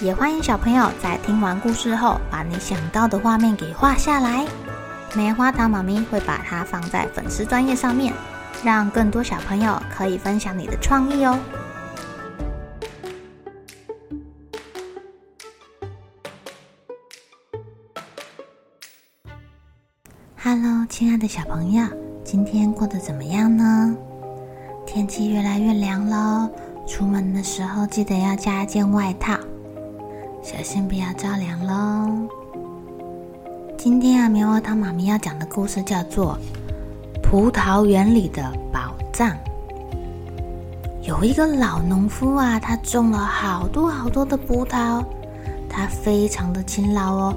也欢迎小朋友在听完故事后，把你想到的画面给画下来。棉花糖妈咪会把它放在粉丝专页上面，让更多小朋友可以分享你的创意哦。Hello，亲爱的小朋友，今天过得怎么样呢？天气越来越凉了，出门的时候记得要加一件外套。小心不要着凉喽！今天啊，棉花糖妈咪要讲的故事叫做《葡萄园里的宝藏》。有一个老农夫啊，他种了好多好多的葡萄，他非常的勤劳哦。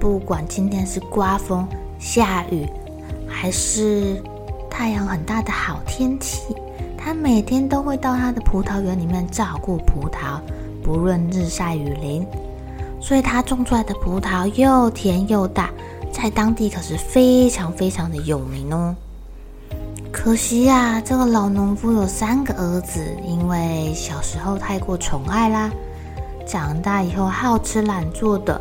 不管今天是刮风、下雨，还是太阳很大的好天气，他每天都会到他的葡萄园里面照顾葡萄，不论日晒雨淋。所以他种出来的葡萄又甜又大，在当地可是非常非常的有名哦。可惜呀，这个老农夫有三个儿子，因为小时候太过宠爱啦，长大以后好吃懒做的，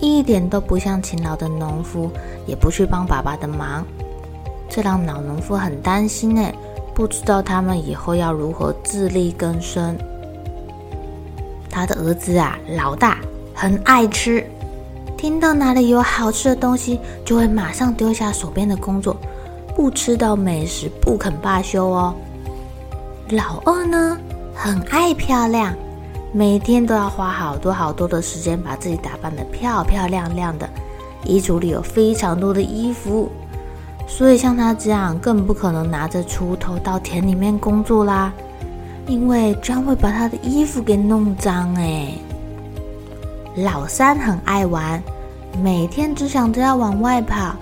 一点都不像勤劳的农夫，也不去帮爸爸的忙，这让老农夫很担心呢，不知道他们以后要如何自力更生。他的儿子啊，老大。很爱吃，听到哪里有好吃的东西，就会马上丢下手边的工作，不吃到美食不肯罢休哦。老二呢，很爱漂亮，每天都要花好多好多的时间把自己打扮得漂漂亮亮的，衣橱里有非常多的衣服，所以像他这样更不可能拿着锄头到田里面工作啦，因为这样会把他的衣服给弄脏哎。老三很爱玩，每天只想着要往外跑。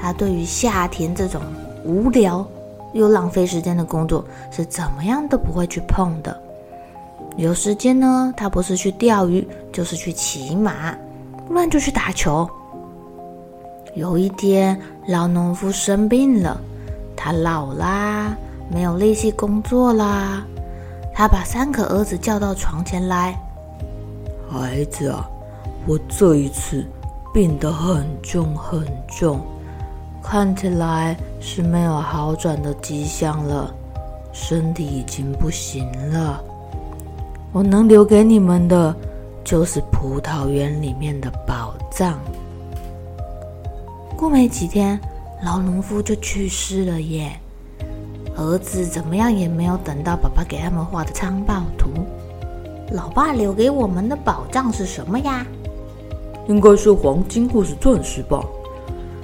他对于夏天这种无聊又浪费时间的工作，是怎么样都不会去碰的。有时间呢，他不是去钓鱼，就是去骑马，不然就去打球。有一天，老农夫生病了，他老啦，没有力气工作啦。他把三个儿子叫到床前来，孩子啊。我这一次病得很重很重，看起来是没有好转的迹象了，身体已经不行了。我能留给你们的，就是葡萄园里面的宝藏。过没几天，老农夫就去世了耶。儿子怎么样也没有等到爸爸给他们画的藏宝图。老爸留给我们的宝藏是什么呀？应该是黄金或是钻石吧，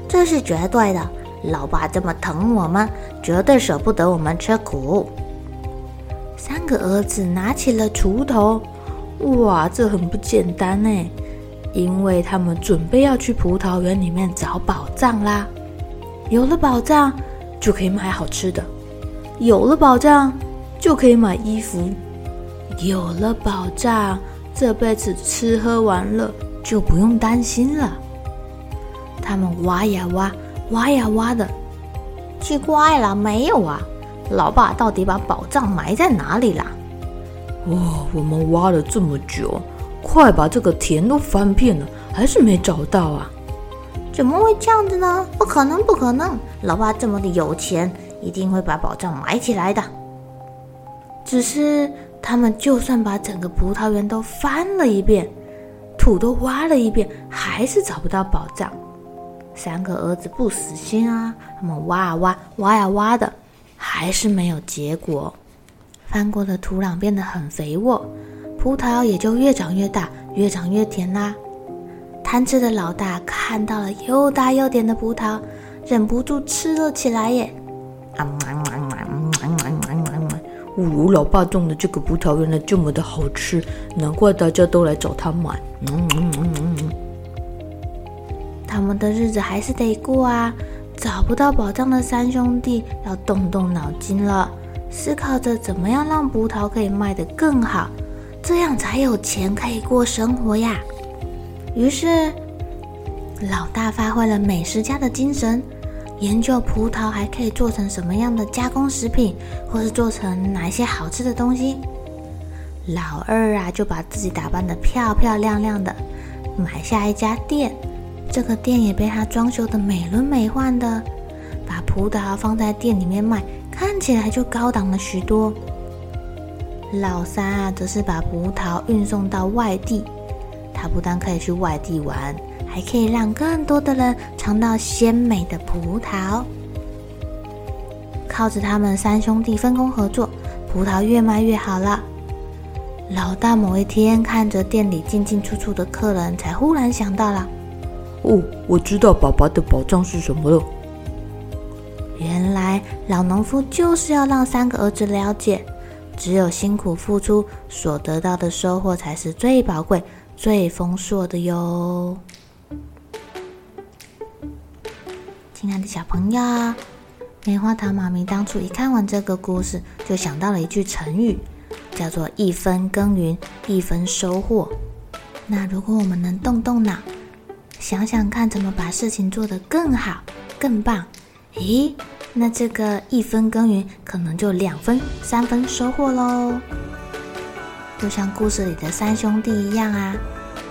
这是绝对的。老爸这么疼我们，绝对舍不得我们吃苦。三个儿子拿起了锄头，哇，这很不简单呢，因为他们准备要去葡萄园里面找宝藏啦。有了宝藏，就可以买好吃的；有了宝藏，就可以买衣服；有了宝藏，这辈子吃喝玩乐。就不用担心了。他们挖呀挖，挖呀挖的，奇怪了，没有啊！老爸到底把宝藏埋在哪里啦？哇、哦，我们挖了这么久，快把这个田都翻遍了，还是没找到啊！怎么会这样子呢？不可能，不可能！老爸这么的有钱，一定会把宝藏埋起来的。只是他们就算把整个葡萄园都翻了一遍。土都挖了一遍，还是找不到宝藏。三个儿子不死心啊，他们挖啊挖，挖呀挖的，还是没有结果。翻过的土壤变得很肥沃，葡萄也就越长越大，越长越甜啦。贪吃的老大看到了又大又甜的葡萄，忍不住吃了起来耶！买买买买买买买我老爸种的这个葡萄原来这么的好吃难怪大家都来找他买嗯嗯嗯嗯嗯他们的日子还是得过啊找不到宝藏的三兄弟要动动脑筋了思考着怎么样让葡萄可以卖得更好这样才有钱可以过生活呀于是老大发挥了美食家的精神研究葡萄还可以做成什么样的加工食品，或是做成哪一些好吃的东西。老二啊，就把自己打扮得漂漂亮亮的，买下一家店。这个店也被他装修的美轮美奂的，把葡萄放在店里面卖，看起来就高档了许多。老三啊，则是把葡萄运送到外地，他不但可以去外地玩。还可以让更多的人尝到鲜美的葡萄。靠着他们三兄弟分工合作，葡萄越卖越好了。老大某一天看着店里进进出出的客人，才忽然想到了：哦，我知道爸爸的宝藏是什么了。原来老农夫就是要让三个儿子了解，只有辛苦付出所得到的收获才是最宝贵、最丰硕的哟。亲爱的小朋友，棉花糖妈咪当初一看完这个故事，就想到了一句成语，叫做“一分耕耘一分收获”。那如果我们能动动脑，想想看怎么把事情做得更好、更棒，咦，那这个一分耕耘可能就两分、三分收获喽。就像故事里的三兄弟一样啊，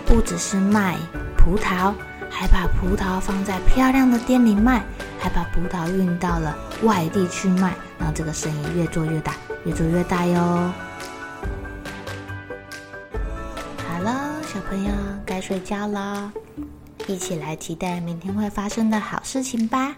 不只是卖葡萄。还把葡萄放在漂亮的店里卖，还把葡萄运到了外地去卖，让这个生意越做越大，越做越大哟。好了，小朋友该睡觉了，一起来期待明天会发生的好事情吧。